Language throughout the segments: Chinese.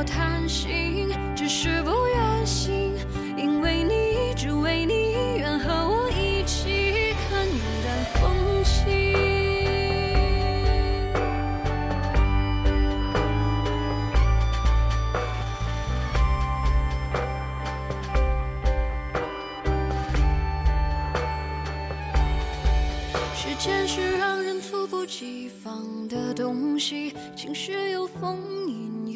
我贪心，只是不愿醒，因为你，只为你，愿和我一起看云淡风轻。时间是让人猝不及防的东西，晴时有风，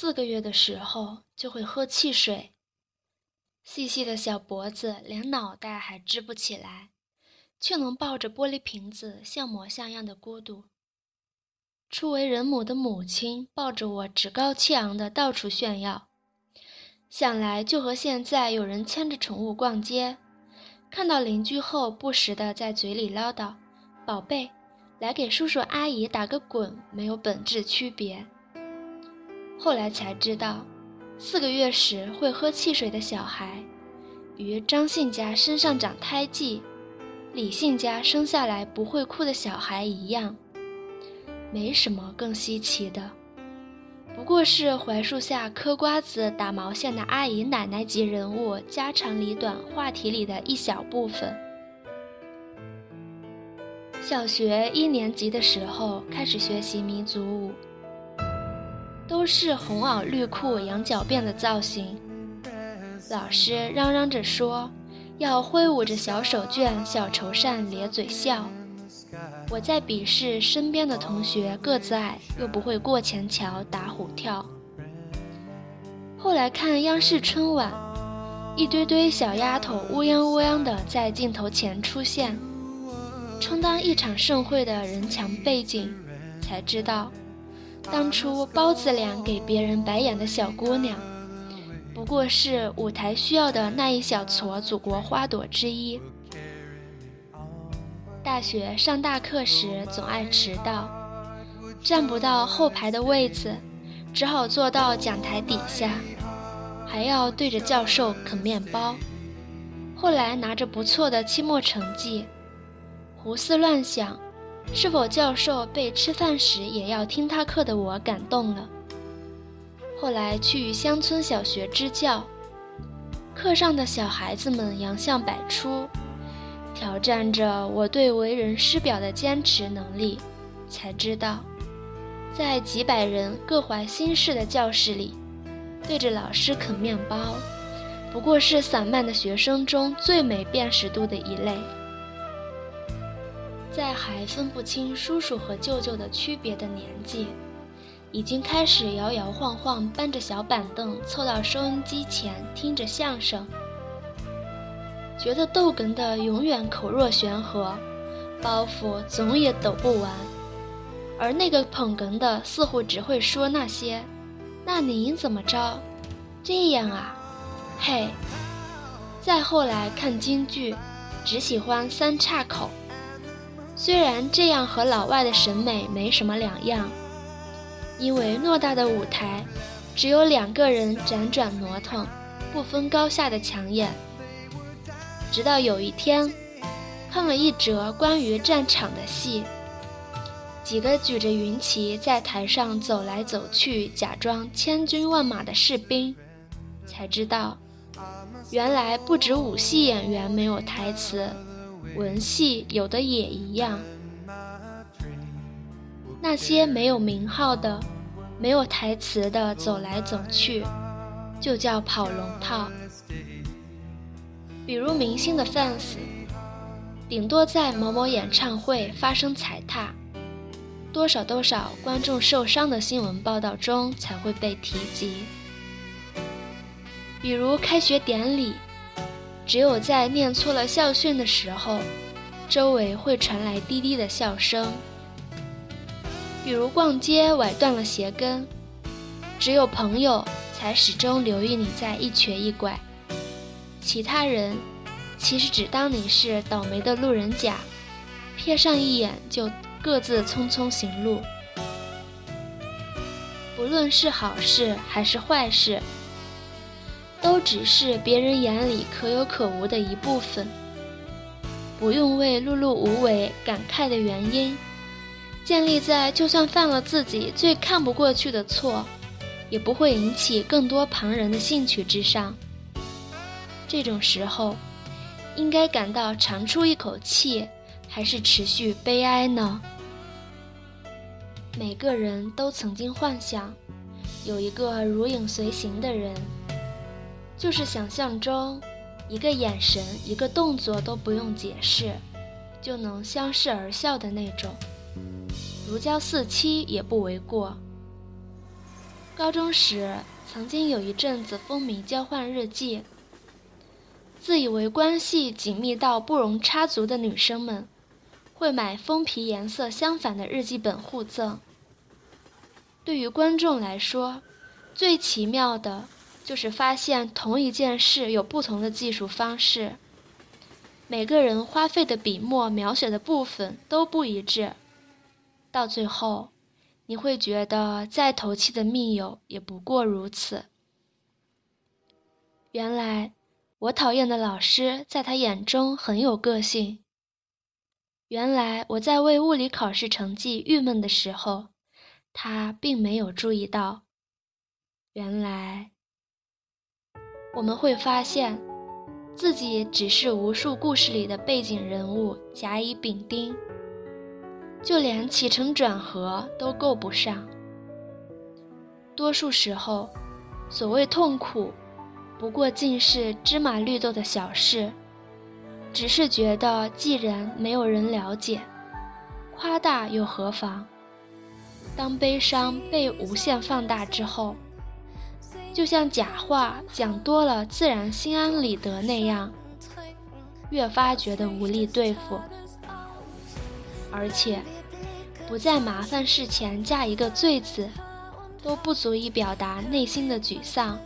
四个月的时候就会喝汽水，细细的小脖子连脑袋还支不起来，却能抱着玻璃瓶子像模像样的孤独。初为人母的母亲抱着我趾高气昂的到处炫耀，想来就和现在有人牵着宠物逛街，看到邻居后不时的在嘴里唠叨：“宝贝，来给叔叔阿姨打个滚”，没有本质区别。后来才知道，四个月时会喝汽水的小孩，与张姓家身上长胎记，李姓家生下来不会哭的小孩一样，没什么更稀奇的，不过是槐树下嗑瓜子、打毛线的阿姨奶奶级人物家长里短话题里的一小部分。小学一年级的时候开始学习民族舞。都是红袄绿裤、羊角辫的造型。老师嚷嚷着说，要挥舞着小手绢、小绸扇咧嘴笑。我在鄙视身边的同学个子矮又不会过前桥、打虎跳。后来看央视春晚，一堆堆小丫头乌泱乌泱的在镜头前出现，充当一场盛会的人墙背景，才知道。当初包子脸给别人白眼的小姑娘，不过是舞台需要的那一小撮祖国花朵之一。大学上大课时总爱迟到，占不到后排的位子，只好坐到讲台底下，还要对着教授啃面包。后来拿着不错的期末成绩，胡思乱想。是否教授被吃饭时也要听他课的我感动了。后来去乡村小学支教，课上的小孩子们洋相百出，挑战着我对为人师表的坚持能力，才知道，在几百人各怀心事的教室里，对着老师啃面包，不过是散漫的学生中最没辨识度的一类。在还分不清叔叔和舅舅的区别的年纪，已经开始摇摇晃晃搬着小板凳凑到收音机前听着相声，觉得逗哏的永远口若悬河，包袱总也抖不完。而那个捧哏的似乎只会说那些。那您怎么着？这样啊，嘿。再后来看京剧，只喜欢三岔口。虽然这样和老外的审美没什么两样，因为偌大的舞台，只有两个人辗转挪腾，不分高下的抢眼。直到有一天，看了一则关于战场的戏，几个举着云旗在台上走来走去，假装千军万马的士兵，才知道。原来不止武戏演员没有台词，文戏有的也一样。那些没有名号的、没有台词的走来走去，就叫跑龙套。比如明星的 fans，顶多在某某演唱会发生踩踏，多少多少观众受伤的新闻报道中才会被提及。比如开学典礼，只有在念错了校训的时候，周围会传来滴滴的笑声。比如逛街崴断了鞋跟，只有朋友才始终留意你在一瘸一拐，其他人其实只当你是倒霉的路人甲，瞥上一眼就各自匆匆行路。不论是好事还是坏事。都只是别人眼里可有可无的一部分，不用为碌碌无为感慨的原因，建立在就算犯了自己最看不过去的错，也不会引起更多旁人的兴趣之上。这种时候，应该感到长出一口气，还是持续悲哀呢？每个人都曾经幻想，有一个如影随形的人。就是想象中，一个眼神、一个动作都不用解释，就能相视而笑的那种，如胶似漆也不为过。高中时，曾经有一阵子风靡交换日记，自以为关系紧密到不容插足的女生们，会买封皮颜色相反的日记本互赠。对于观众来说，最奇妙的。就是发现同一件事有不同的技术方式，每个人花费的笔墨描写的部分都不一致，到最后，你会觉得再投契的密友也不过如此。原来，我讨厌的老师在他眼中很有个性。原来我在为物理考试成绩郁闷的时候，他并没有注意到。原来。我们会发现，自己只是无数故事里的背景人物，甲乙丙丁，就连起承转合都够不上。多数时候，所谓痛苦，不过尽是芝麻绿豆的小事，只是觉得既然没有人了解，夸大又何妨？当悲伤被无限放大之后。就像假话讲多了，自然心安理得那样，越发觉得无力对付，而且不在麻烦事前加一个“罪”字，都不足以表达内心的沮丧。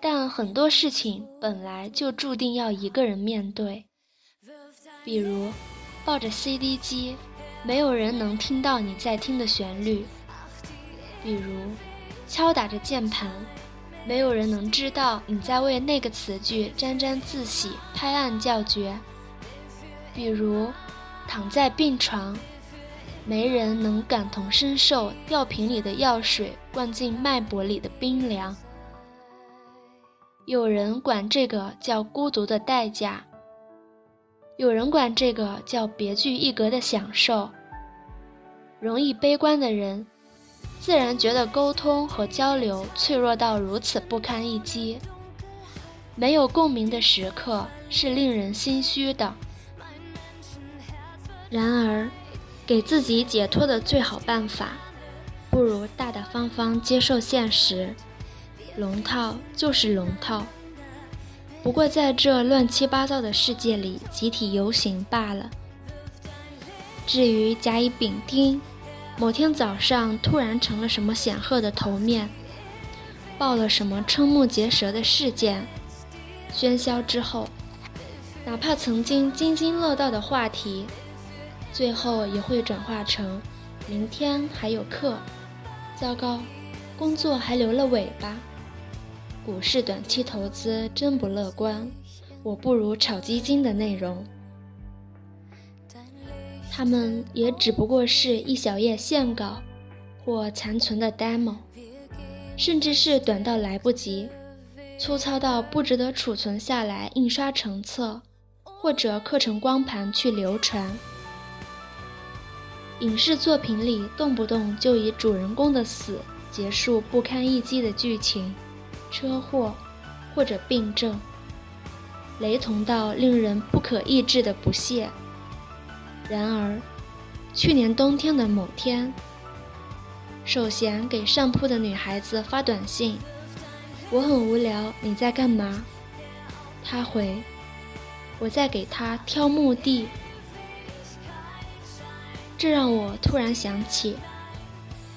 但很多事情本来就注定要一个人面对，比如抱着 CD 机，没有人能听到你在听的旋律；比如。敲打着键盘，没有人能知道你在为那个词句沾沾自喜、拍案叫绝。比如，躺在病床，没人能感同身受吊瓶里的药水灌进脉搏里的冰凉。有人管这个叫孤独的代价，有人管这个叫别具一格的享受。容易悲观的人。自然觉得沟通和交流脆弱到如此不堪一击，没有共鸣的时刻是令人心虚的。然而，给自己解脱的最好办法，不如大大方方接受现实。龙套就是龙套，不过在这乱七八糟的世界里集体游行罢了。至于甲乙丙丁，某天早上突然成了什么显赫的头面，报了什么瞠目结舌的事件，喧嚣之后，哪怕曾经津津乐道的话题，最后也会转化成明天还有课，糟糕，工作还留了尾巴。股市短期投资真不乐观，我不如炒基金的内容。他们也只不过是一小页线稿，或残存的 demo，甚至是短到来不及、粗糙到不值得储存下来印刷成册，或者刻成光盘去流传。影视作品里动不动就以主人公的死结束不堪一击的剧情，车祸或者病症，雷同到令人不可抑制的不屑。然而，去年冬天的某天，守贤给上铺的女孩子发短信：“我很无聊，你在干嘛？”她回：“我在给他挑墓地。”这让我突然想起，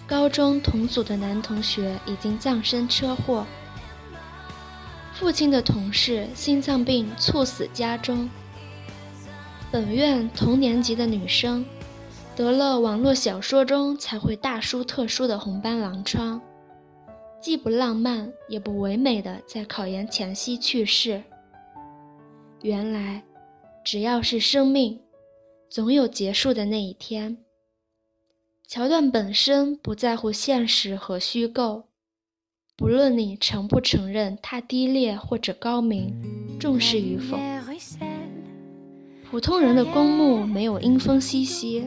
高中同组的男同学已经葬身车祸，父亲的同事心脏病猝死家中。本院同年级的女生，得了网络小说中才会大书特书的红斑狼疮，既不浪漫也不唯美的在考研前夕去世。原来，只要是生命，总有结束的那一天。桥段本身不在乎现实和虚构，不论你承不承认它低劣或者高明，重视与否。普通人的公墓没有阴风淅淅，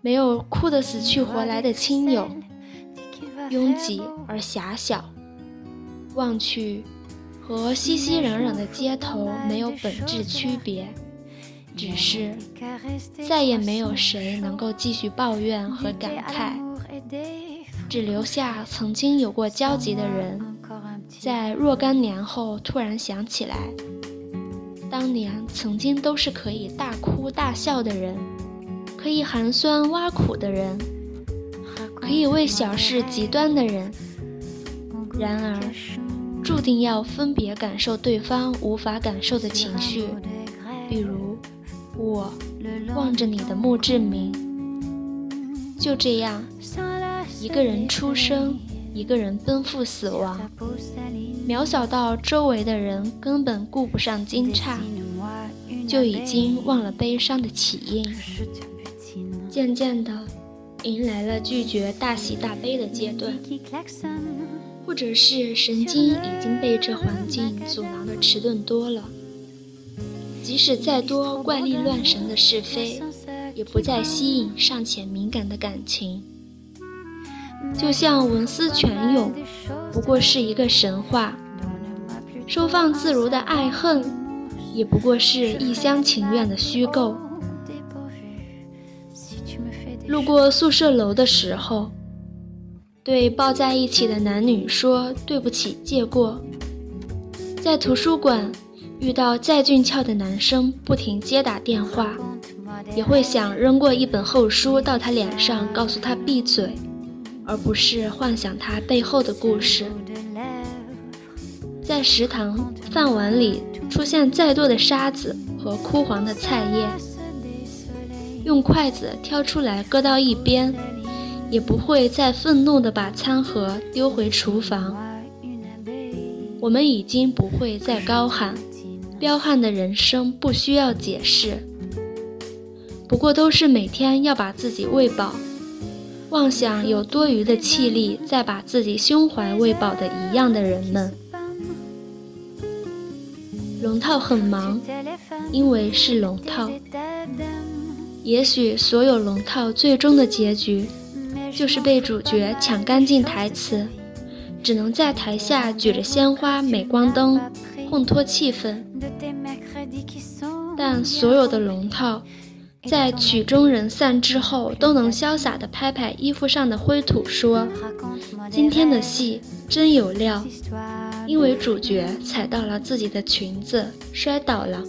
没有哭得死去活来的亲友，拥挤而狭小，望去和熙熙攘攘的街头没有本质区别，只是再也没有谁能够继续抱怨和感慨，只留下曾经有过交集的人，在若干年后突然想起来。当年曾经都是可以大哭大笑的人，可以寒酸挖苦的人，可以为小事极端的人，然而注定要分别感受对方无法感受的情绪，比如我望着你的墓志铭，就这样一个人出生。一个人奔赴死亡，渺小到周围的人根本顾不上惊诧，就已经忘了悲伤的起因。渐渐的，迎来了拒绝大喜大悲的阶段，或者是神经已经被这环境阻挠的迟钝多了。即使再多怪力乱神的是非，也不再吸引尚且敏感的感情。就像文思泉涌，不过是一个神话；收放自如的爱恨，也不过是一厢情愿的虚构。路过宿舍楼的时候，对抱在一起的男女说对不起，借过；在图书馆遇到再俊俏的男生，不停接打电话，也会想扔过一本厚书到他脸上，告诉他闭嘴。而不是幻想他背后的故事。在食堂饭碗里出现再多的沙子和枯黄的菜叶，用筷子挑出来搁到一边，也不会再愤怒地把餐盒丢回厨房。我们已经不会再高喊：“彪悍的人生不需要解释。”不过都是每天要把自己喂饱。妄想有多余的气力再把自己胸怀喂饱的一样的人们，龙套很忙，因为是龙套。也许所有龙套最终的结局，就是被主角抢干净台词，只能在台下举着鲜花、镁光灯烘托气氛。但所有的龙套。在曲终人散之后，都能潇洒地拍拍衣服上的灰土，说：“今天的戏真有料。”因为主角踩到了自己的裙子，摔倒了，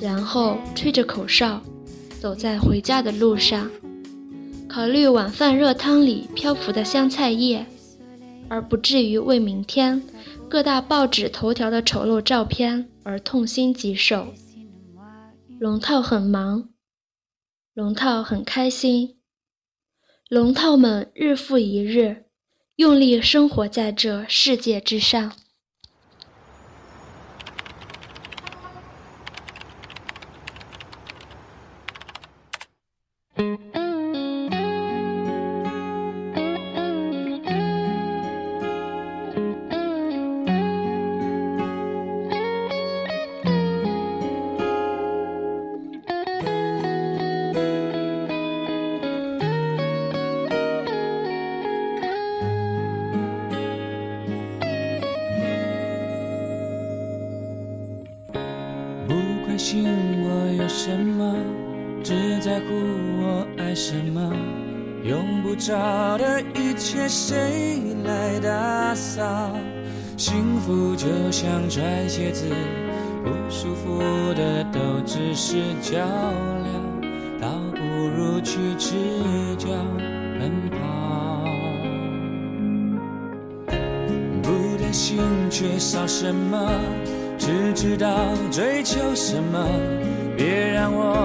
然后吹着口哨，走在回家的路上，考虑晚饭热汤里漂浮的香菜叶，而不至于为明天各大报纸头条的丑陋照片而痛心疾首。龙套很忙，龙套很开心，龙套们日复一日，用力生活在这世界之上。在乎我爱什么，用不着的一切谁来打扫？幸福就像穿鞋子，不舒服的都只是脚镣，倒不如去赤脚奔跑。不担心缺少什么，只知道追求什么。别让我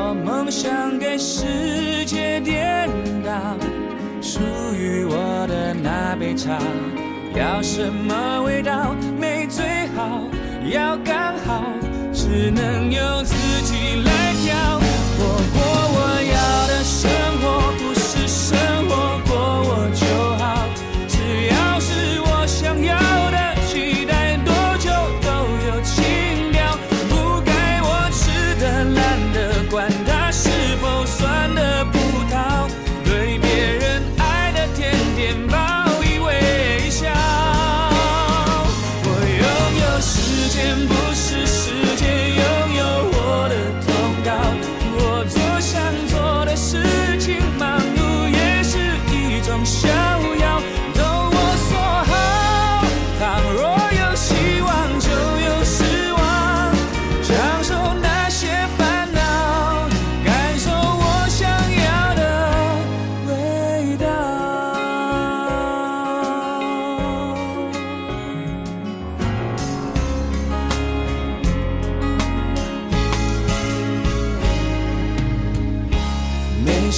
想给世界颠倒。属于我的那杯茶，要什么味道？没最好，要刚好，只能由自己来挑。我过我要的生活，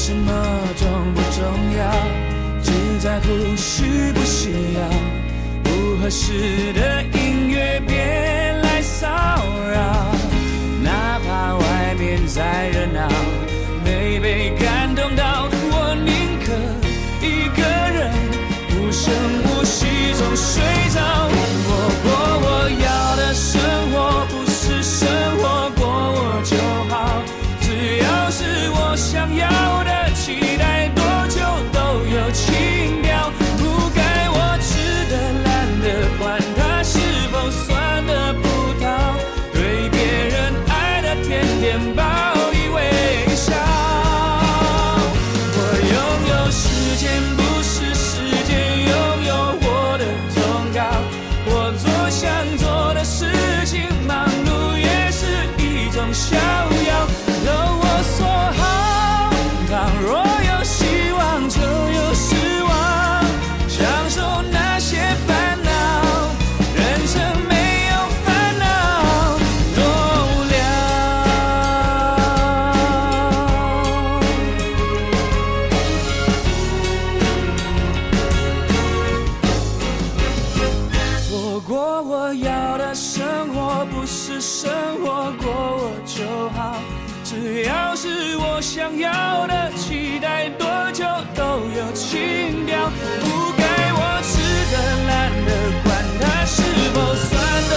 什么重不重要，只在乎需不需要。不合适的音乐我要的生活，不是生活过我就好，只要是我想要的，期待多久都有情调。不该我吃的、懒的，管它是否酸的